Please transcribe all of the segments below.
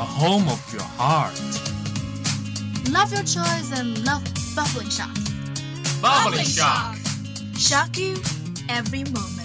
A home of your heart. Love your choice and love bubbling shock. Bubbling shock. Shock you every moment.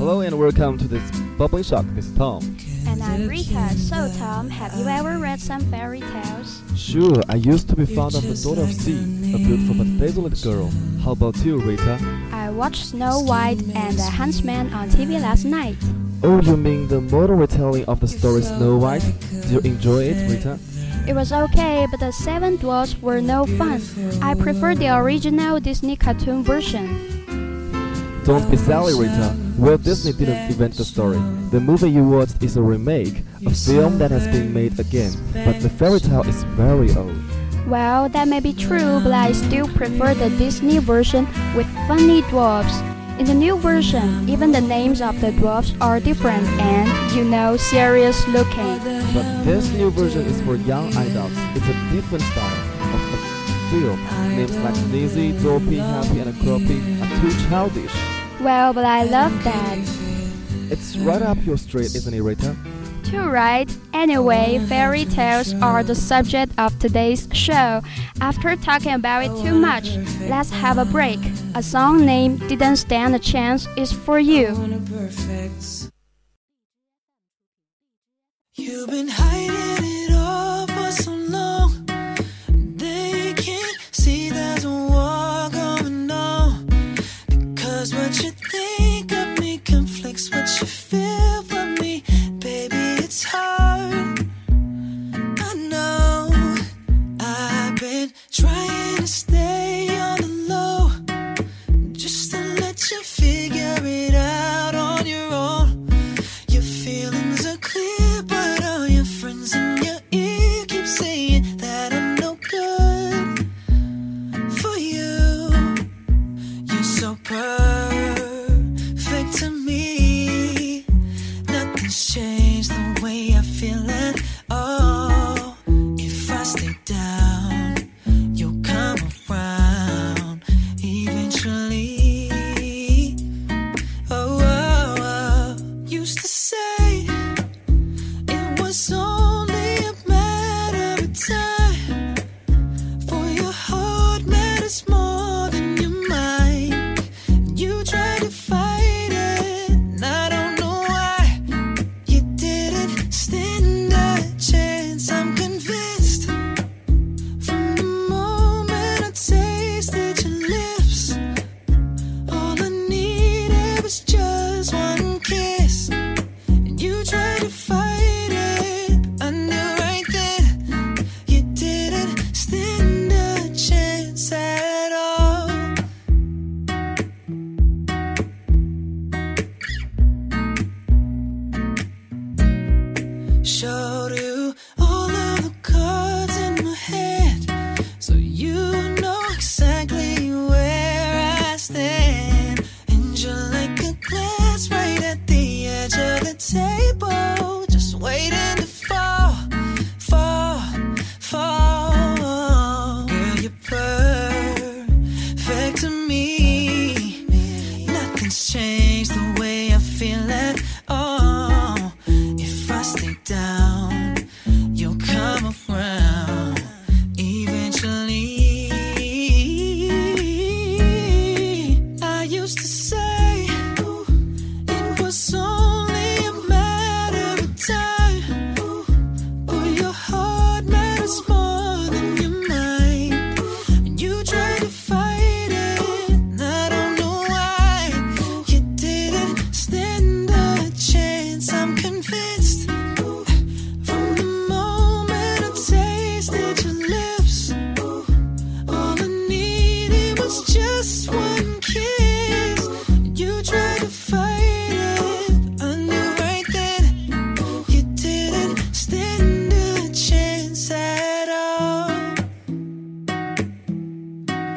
Hello and welcome to this Bubbling Shock. This is Tom. And I'm Rita. So, Tom, have you ever read some fairy tales? Sure, I used to be fond of The Daughter of Sea, a beautiful but desolate girl. How about you, Rita? I watched Snow White and the Huntsman on TV last night. Oh, you mean the modern retelling of the story Snow White? Did you enjoy it, Rita? It was okay, but the Seven Dwarfs were no fun. I prefer the original Disney cartoon version. Don't be silly, Rita. Walt Disney didn't invent the story. The movie you watched is a remake, a film that has been made again, but the fairy tale is very old. Well, that may be true, but I still prefer the Disney version with funny dwarfs. In the new version, even the names of the dwarfs are different and, you know, serious looking. But this new version is for young adults. It's a different style of the film. Names like Sneezy, Dopey, Happy, and Croppy are too childish. Well, but I love that. It's right up your street, isn't it, Rita? Too right. Anyway, fairy tales are the subject of today's show. After talking about it too much, let's have a break. A song named Didn't Stand a Chance is for you. You've been hiding You're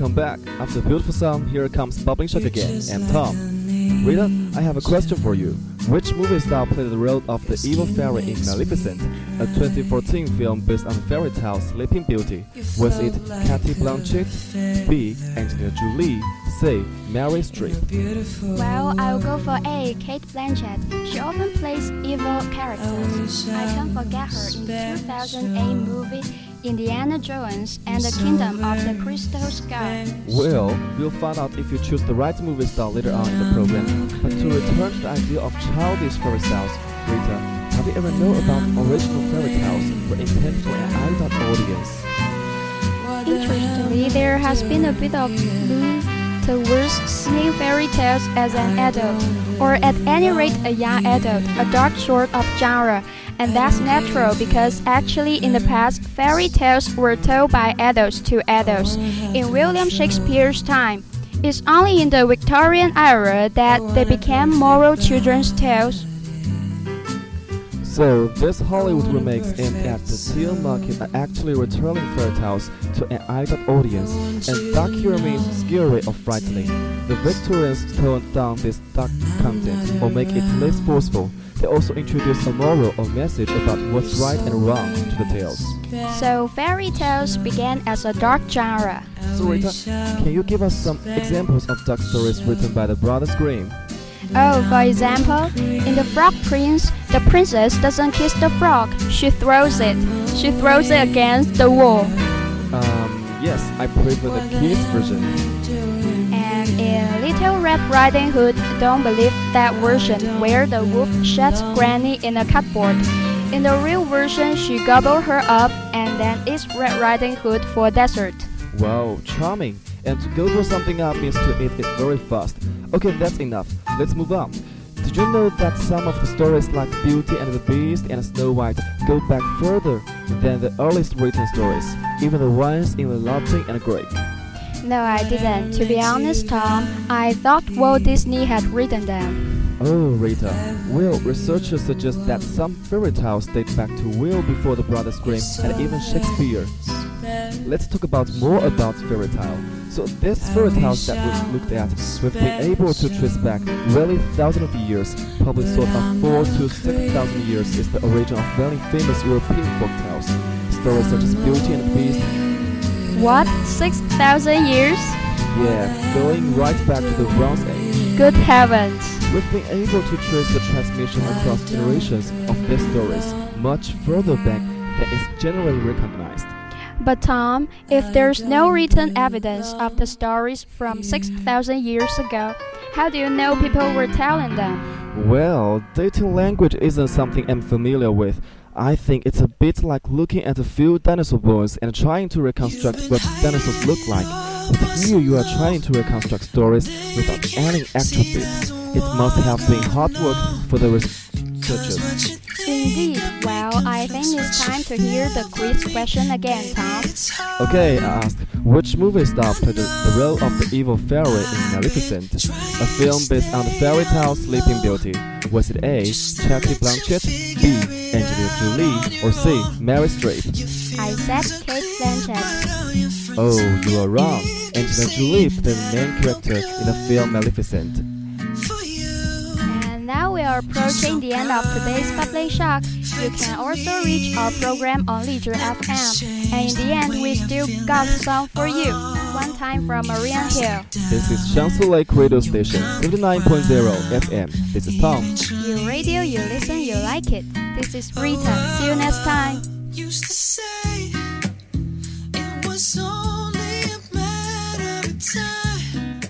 Welcome back. After the beautiful song, here comes Bubbling Shock again. I'm Tom. Rita, I have a question for you. Which movie star played the role of the evil fairy in Maleficent, a 2014 film based on the fairy tale Sleeping Beauty? Was it Cathy Blanchett, B. Angelina Jolie, C. Mary Streep? Well, I'll go for A. Cate Blanchett. She often plays evil characters. I can't forget her in the 2008 movie Indiana Jones and the Kingdom of the Crystal Skull. Well, we'll find out if you choose the right movie star later on in the program. But to return to the idea of childish fairy tales, Rita, have you ever known about original fairy tales were intended for an adult audience? Interestingly, there has been a bit of move towards seeing fairy tales as an adult, or at any rate a young adult, a dark sort of genre. And that's natural because actually in the past, fairy tales were told by adults to adults. In William Shakespeare's time, it's only in the Victorian era that they became moral children's tales. So, these Hollywood remakes aimed at the teen market are actually returning fairy tales to an adult audience, and means scary or frightening. The Victorians toned down this dark content or make it less forceful. They also introduce a moral or message about what's right and wrong to the tales. So fairy tales began as a dark genre. So, Rita, can you give us some examples of dark stories written by the Brothers Grimm? Oh, for example, in The Frog Prince, the princess doesn't kiss the frog, she throws it. She throws it against the wall. Um, yes, I prefer the kids version. And in Little Red Riding Hood, don't believe that version where the wolf shuts Granny in a cupboard. In the real version, she gobbles her up and then eats Red Riding Hood for dessert. Wow, charming. And to go through something up means to eat it very fast. Okay, that's enough. Let's move on. Did you know that some of the stories like Beauty and the Beast and Snow White go back further than the earliest written stories, even the ones in the Latin and Greek? No, I didn't. To be honest, Tom, I thought Walt Disney had written them. Oh, Rita. Well, researchers suggest that some fairy tales date back to well before the Brothers Grimm and even Shakespeare. Let's talk about more about fairy tale. So these fairy tales that we've looked at, we've been able to trace back really thousands of years, probably sort of four to six thousand years is the origin of very famous European folk tales. Stories such as Beauty and the Beast, What? 6,000 years? yeah, going right back to the Bronze Age. Good heavens. We've been able to trace the transmission across generations of these stories much further back than is generally recognized. But Tom, if there's no written evidence of the stories from 6,000 years ago, how do you know people were telling them? Well, dating language isn't something I'm familiar with. I think it's a bit like looking at a few dinosaur bones and trying to reconstruct what dinosaurs look like. But here you are trying to reconstruct stories without any actual bits. It must have been hard work for the researchers. Indeed. Well, I think it's time to hear the quiz question again, Tom. Okay, I asked, which movie star played the, the role of the evil fairy in Maleficent, a film based on the fairy tale Sleeping Beauty? Was it A. Jackie Blanchett, B. Angelina Jolie, or C. Mary Streep? I said Cate Blanchett. Oh, you are wrong. Angelina Jolie is the main character in the film Maleficent. And now we are approaching the end of today's bubbling shock. You can also reach our program on Leisure FM. And in the end, we still got some for you one time from Hill. This is Shansu Lake Radio Station, 59.0 FM. This is Tom. You radio, you listen, you like it. This is Rita. See you next time. Used to say it was only a matter of time.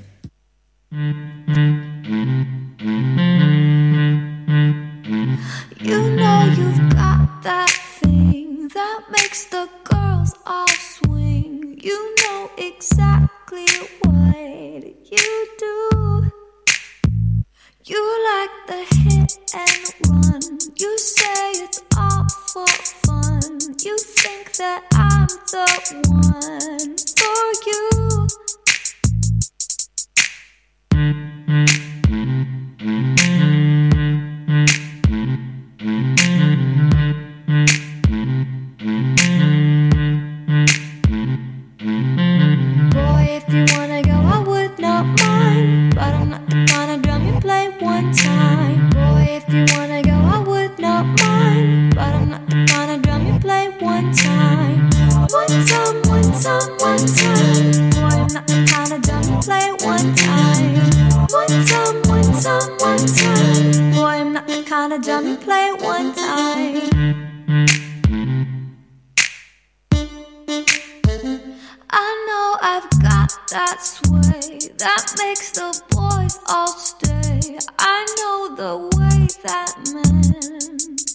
You like the hit and run. You say it's all for fun. You think that I'm the one. the boys all stay. I know the way that men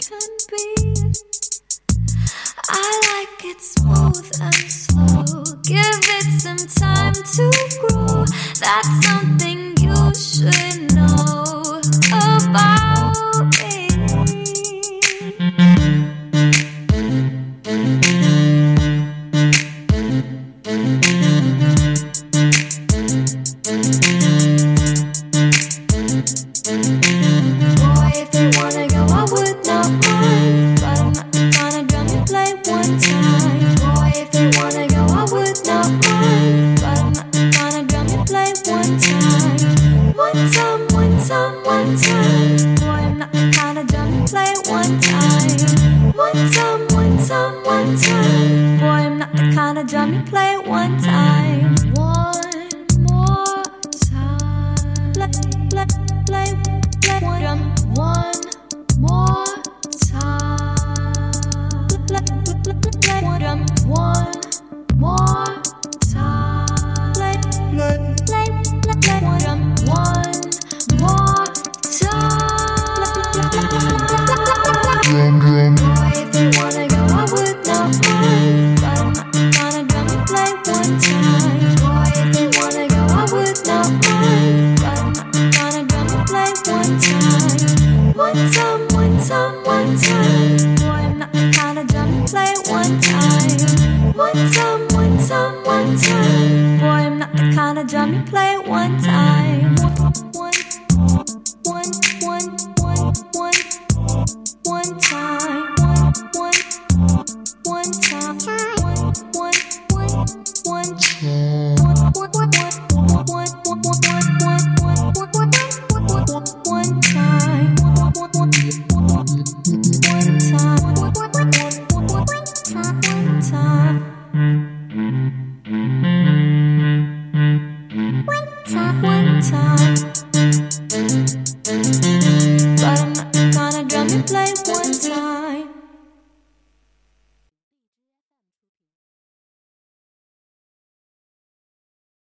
can be. I like it smooth and slow. Give it some time to grow. That's one